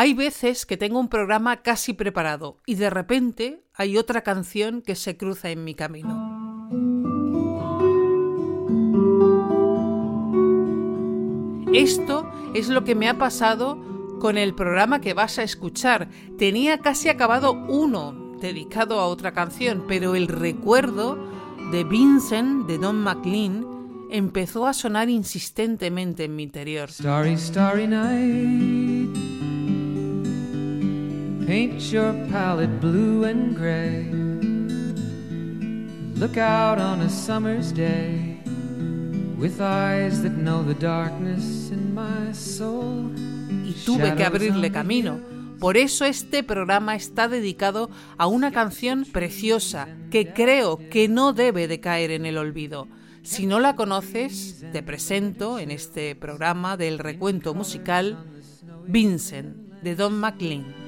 Hay veces que tengo un programa casi preparado y de repente hay otra canción que se cruza en mi camino. Esto es lo que me ha pasado con el programa que vas a escuchar. Tenía casi acabado uno dedicado a otra canción, pero el recuerdo de Vincent de Don McLean empezó a sonar insistentemente en mi interior. Paint your palette blue and gray. Look out on a summer's day with eyes that know the darkness in my soul. Y tuve que abrirle camino. Por eso este programa está dedicado a una canción preciosa que creo que no debe de caer en el olvido. Si no la conoces, te presento en este programa del recuento musical Vincent de Don McLean.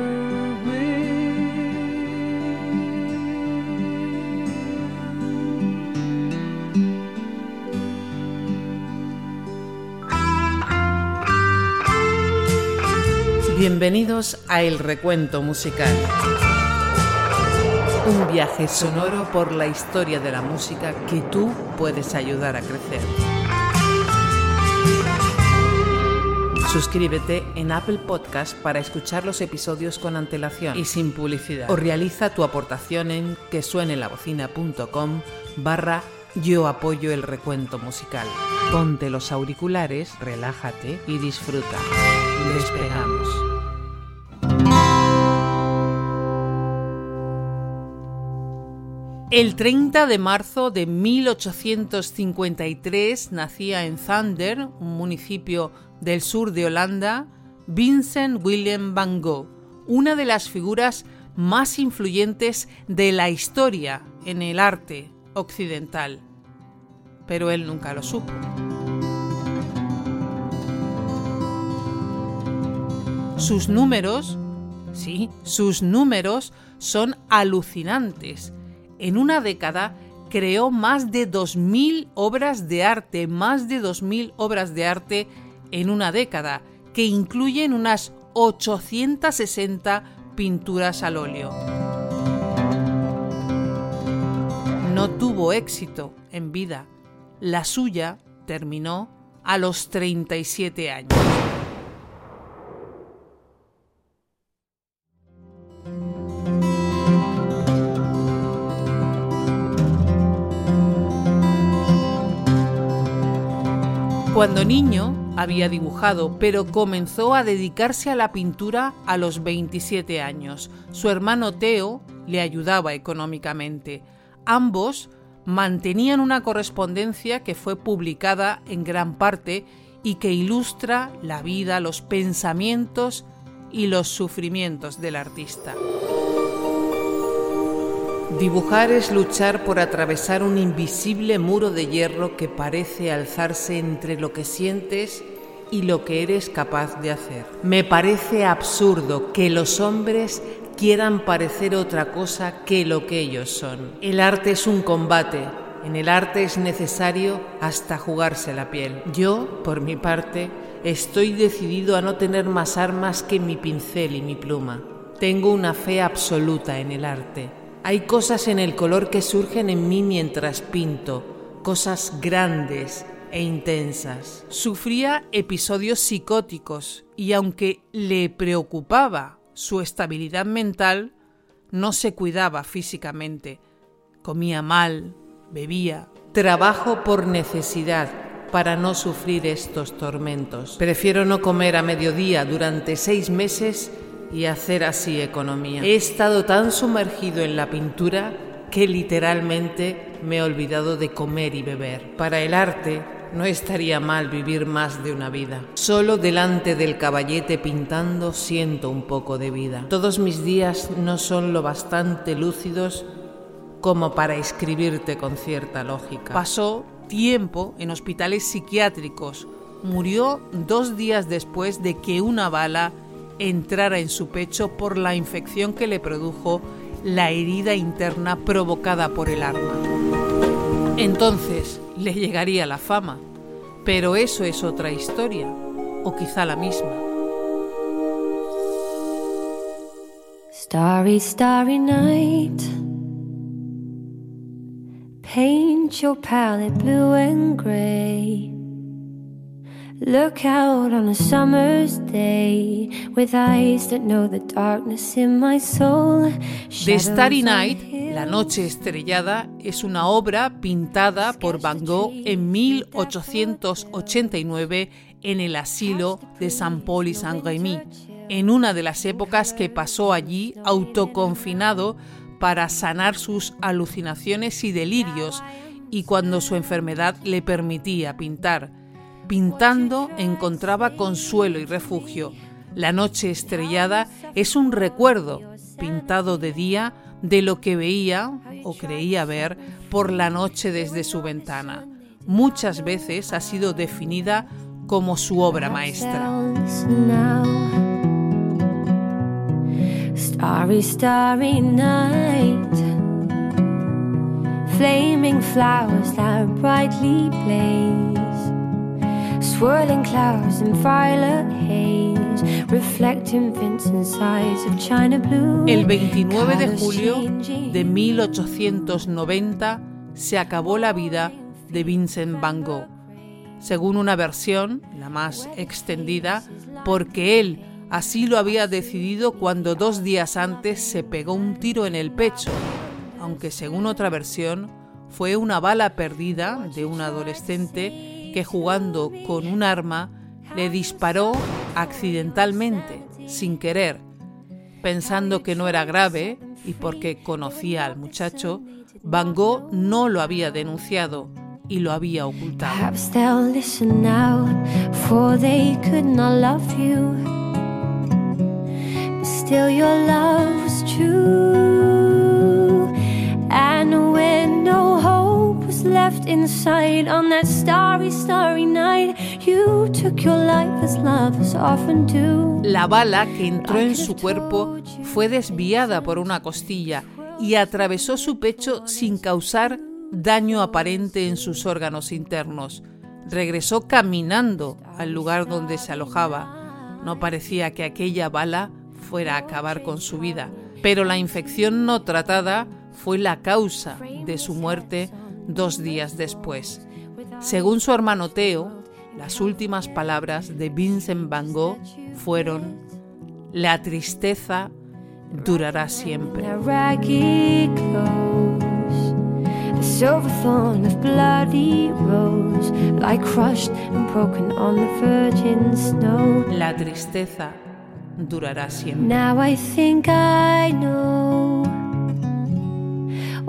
Bienvenidos a El Recuento Musical. Un viaje sonoro por la historia de la música que tú puedes ayudar a crecer. Suscríbete en Apple Podcast para escuchar los episodios con antelación y sin publicidad. O realiza tu aportación en quesuenelavocina.com barra yo apoyo el recuento musical. Ponte los auriculares, relájate y disfruta. esperamos. El 30 de marzo de 1853 nacía en Thunder, un municipio del sur de Holanda, Vincent Willem van Gogh, una de las figuras más influyentes de la historia en el arte occidental. Pero él nunca lo supo. Sus números, sí, sus números son alucinantes en una década creó más de 2.000 obras de arte, más de 2.000 obras de arte en una década, que incluyen unas 860 pinturas al óleo. No tuvo éxito en vida. La suya terminó a los 37 años. Cuando niño había dibujado, pero comenzó a dedicarse a la pintura a los 27 años. Su hermano Teo le ayudaba económicamente. Ambos mantenían una correspondencia que fue publicada en gran parte y que ilustra la vida, los pensamientos y los sufrimientos del artista. Dibujar es luchar por atravesar un invisible muro de hierro que parece alzarse entre lo que sientes y lo que eres capaz de hacer. Me parece absurdo que los hombres quieran parecer otra cosa que lo que ellos son. El arte es un combate. En el arte es necesario hasta jugarse la piel. Yo, por mi parte, estoy decidido a no tener más armas que mi pincel y mi pluma. Tengo una fe absoluta en el arte. Hay cosas en el color que surgen en mí mientras pinto, cosas grandes e intensas. Sufría episodios psicóticos y aunque le preocupaba su estabilidad mental, no se cuidaba físicamente. Comía mal, bebía. Trabajo por necesidad para no sufrir estos tormentos. Prefiero no comer a mediodía durante seis meses y hacer así economía. He estado tan sumergido en la pintura que literalmente me he olvidado de comer y beber. Para el arte, no estaría mal vivir más de una vida. Solo delante del caballete pintando siento un poco de vida. Todos mis días no son lo bastante lúcidos como para escribirte con cierta lógica. Pasó tiempo en hospitales psiquiátricos. Murió dos días después de que una bala entrara en su pecho por la infección que le produjo la herida interna provocada por el arma. Entonces le llegaría la fama, pero eso es otra historia, o quizá la misma. Starry, starry night. Paint your palette blue and gray. Look out on a summer's day with eyes that know the darkness in my soul. The Starry Night, La Noche Estrellada, es una obra pintada por Van Gogh en 1889 en el asilo de Saint Paul y Saint-Rémy, en una de las épocas que pasó allí autoconfinado para sanar sus alucinaciones y delirios y cuando su enfermedad le permitía pintar. Pintando encontraba consuelo y refugio. La noche estrellada es un recuerdo, pintado de día, de lo que veía o creía ver por la noche desde su ventana. Muchas veces ha sido definida como su obra maestra. Starry, starry night. Flaming flowers that brightly blaze. Swirling clouds in violet haze. Reflecting Vincent's eyes of China blue. El 29 de julio de 1890 se acabó la vida de Vincent Van Gogh. Según una versión, la más extendida, porque él Así lo había decidido cuando dos días antes se pegó un tiro en el pecho, aunque según otra versión fue una bala perdida de un adolescente que jugando con un arma le disparó accidentalmente, sin querer, pensando que no era grave y porque conocía al muchacho, Van Gogh no lo había denunciado y lo había ocultado. Was left inside on that starry, starry night, you took your life as lovers often do. La bala que entró en su cuerpo fue desviada por una costilla y atravesó su pecho sin causar daño aparente en sus órganos internos. Regresó caminando al lugar donde se alojaba. No parecía que aquella bala fuera a acabar con su vida, pero la infección no tratada fue la causa de su muerte dos días después. Según su hermano Teo, las últimas palabras de Vincent Van Gogh fueron, la tristeza durará siempre. La tristeza durará siempre. Now I think I know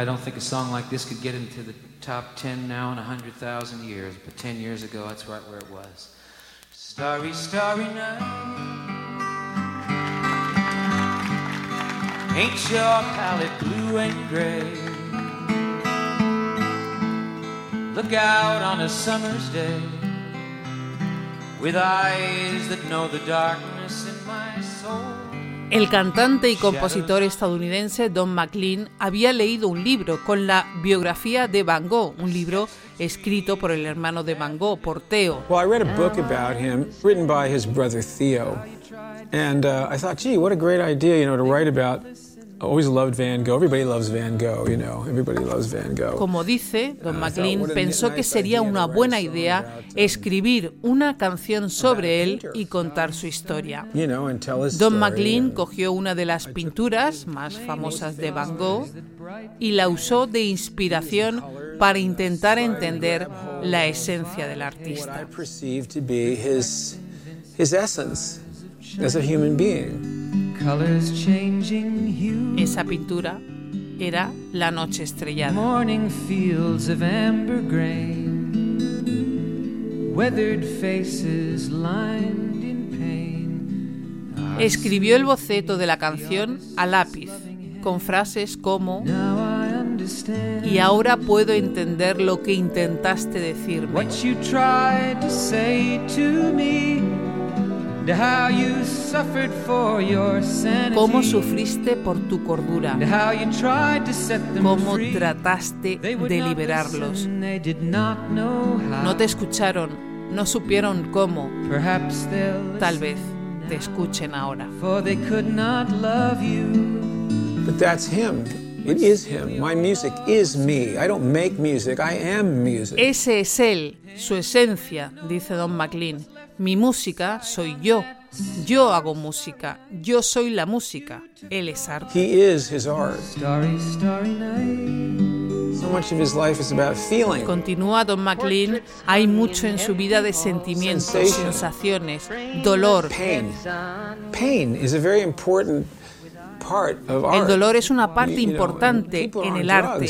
I don't think a song like this could get into the top 10 now in 100,000 years, but 10 years ago, that's right where it was. Starry, starry night. Ain't your palette blue and gray? Look out on a summer's day with eyes that know the darkness in my soul. El cantante y compositor estadounidense Don McLean había leído un libro con la biografía de Van Gogh, un libro escrito por el hermano de Van Gogh, por Theo. Well, I read a book about him written by his brother Theo. And uh, I thought, gee, what a great idea, you know, to write about Como dice, Don McLean pensó que sería una buena idea escribir una canción sobre él y contar su historia. Don McLean cogió una de las pinturas más famosas de Van Gogh y la usó de inspiración para intentar entender la esencia del artista. Esa pintura era La noche estrellada. Escribió el boceto de la canción a lápiz, con frases como y ahora puedo entender lo que intentaste decirme. Cómo sufriste por tu cordura. Cómo trataste de liberarlos. No te escucharon, no supieron cómo. Tal vez te escuchen ahora. But that's him. It is him. My music is me. I don't make music. I am music. Ese es él, su esencia, dice Don McLean. Mi música soy yo. Yo hago música. Yo soy la música. Él es arte. He is his art. So much of his life is about feeling. Continúa Don McLean, hay mucho en su vida de sentimientos, sensaciones, dolor. Pain. Pain is a very important el dolor es una parte importante en el arte.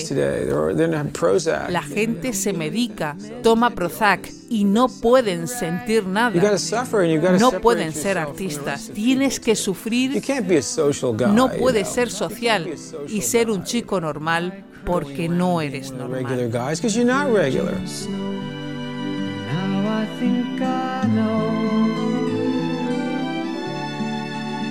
La gente se medica, toma Prozac y no pueden sentir nada. No pueden ser artistas. Tienes que sufrir. No puedes ser social y ser un chico normal porque no eres normal.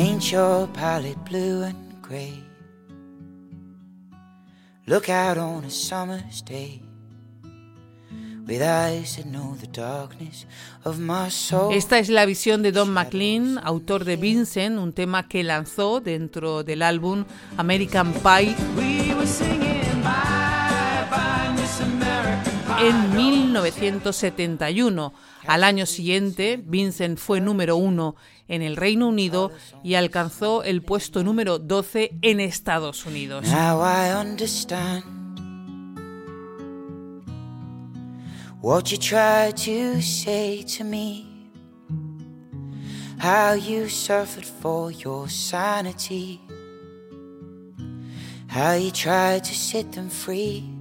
Paint your palette blue and grey. Look out on a summer's day. Esta es la visión de Don McLean, autor de Vincent, un tema que lanzó dentro del álbum American Pie en 1971. Al año siguiente, Vincent fue número uno en el Reino Unido y alcanzó el puesto número 12 en Estados Unidos. Now I understand what you tried to say to me. How you suffered for your sanity. How you tried to set them free.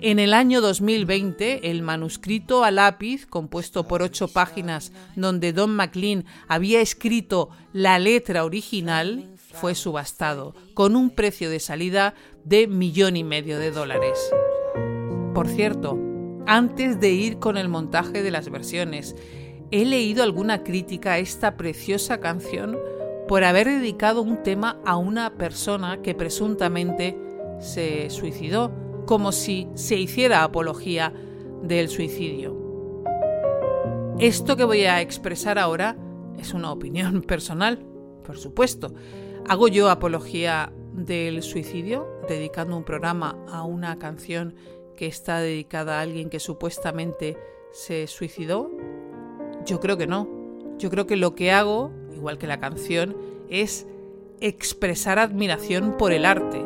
En el año 2020, el manuscrito a lápiz, compuesto por ocho páginas, donde Don McLean había escrito la letra original, fue subastado, con un precio de salida de millón y medio de dólares. Por cierto, antes de ir con el montaje de las versiones, he leído alguna crítica a esta preciosa canción por haber dedicado un tema a una persona que presuntamente se suicidó, como si se hiciera apología del suicidio. Esto que voy a expresar ahora es una opinión personal, por supuesto. ¿Hago yo apología del suicidio dedicando un programa a una canción que está dedicada a alguien que supuestamente se suicidó? Yo creo que no. Yo creo que lo que hago, igual que la canción, es expresar admiración por el arte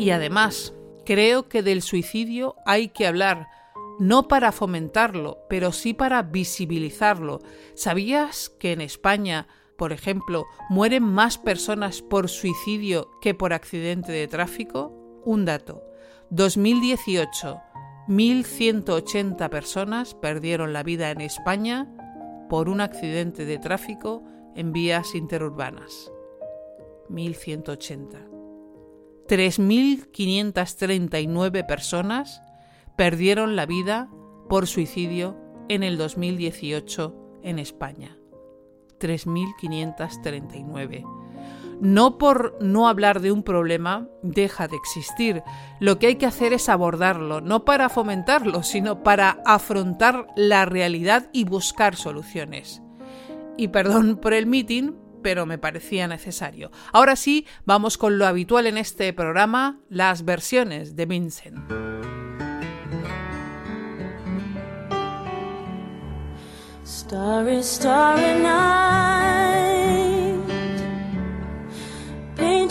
y además, creo que del suicidio hay que hablar, no para fomentarlo, pero sí para visibilizarlo. ¿Sabías que en España, por ejemplo, mueren más personas por suicidio que por accidente de tráfico? Un dato. 2018. 1.180 personas perdieron la vida en España por un accidente de tráfico en vías interurbanas. 1.180. 3.539 personas perdieron la vida por suicidio en el 2018 en España. 3.539 no por no hablar de un problema deja de existir. Lo que hay que hacer es abordarlo, no para fomentarlo, sino para afrontar la realidad y buscar soluciones. Y perdón por el meeting, pero me parecía necesario. Ahora sí, vamos con lo habitual en este programa, las versiones de Vincent.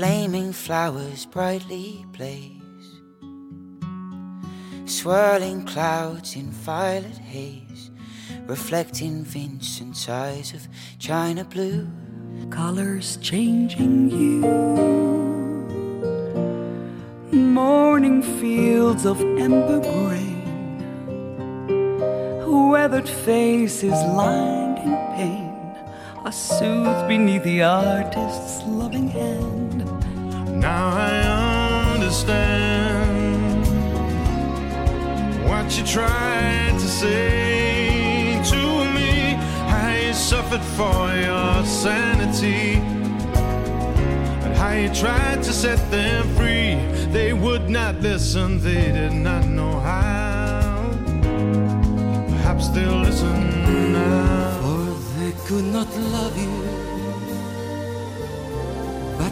Flaming flowers brightly blaze. Swirling clouds in violet haze. Reflecting Vincent's eyes of china blue. Colors changing hue morning fields of amber grain, weathered faces lined in pain are soothed beneath the artist's loving hand. Now I understand what you tried to say to me. I suffered for your sanity, and how you tried to set them free they would not listen, they did not know how. Perhaps they'll listen now. For they could not love you,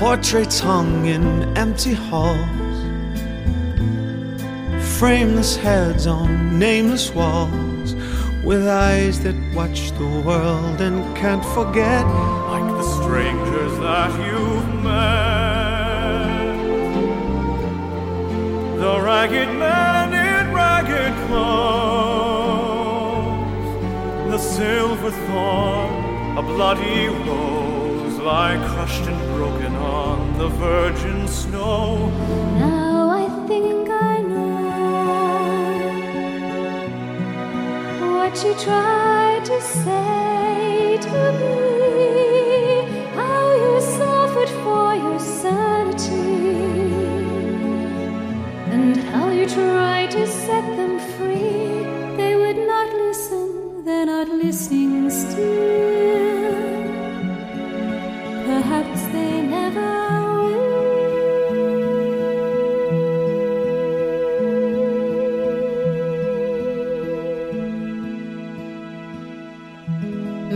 Portraits hung in empty halls. Frameless heads on nameless walls. With eyes that watch the world and can't forget like the strangers that you've met. The ragged man in ragged clothes, the silver thorn, a bloody rose, lie crushed and broken on the virgin snow. Now I think I know what you tried to say to me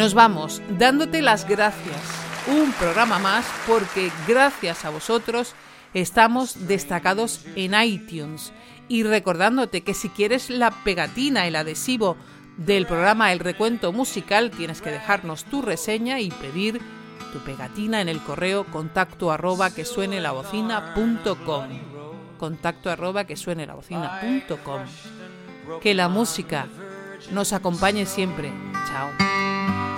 Nos vamos dándote las gracias un programa más porque gracias a vosotros Estamos destacados en iTunes y recordándote que si quieres la pegatina, el adhesivo del programa El Recuento Musical, tienes que dejarnos tu reseña y pedir tu pegatina en el correo contacto arroba que suene la bocina.com. Contacto arroba que suene la bocina.com. Que la música nos acompañe siempre. Chao.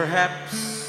Perhaps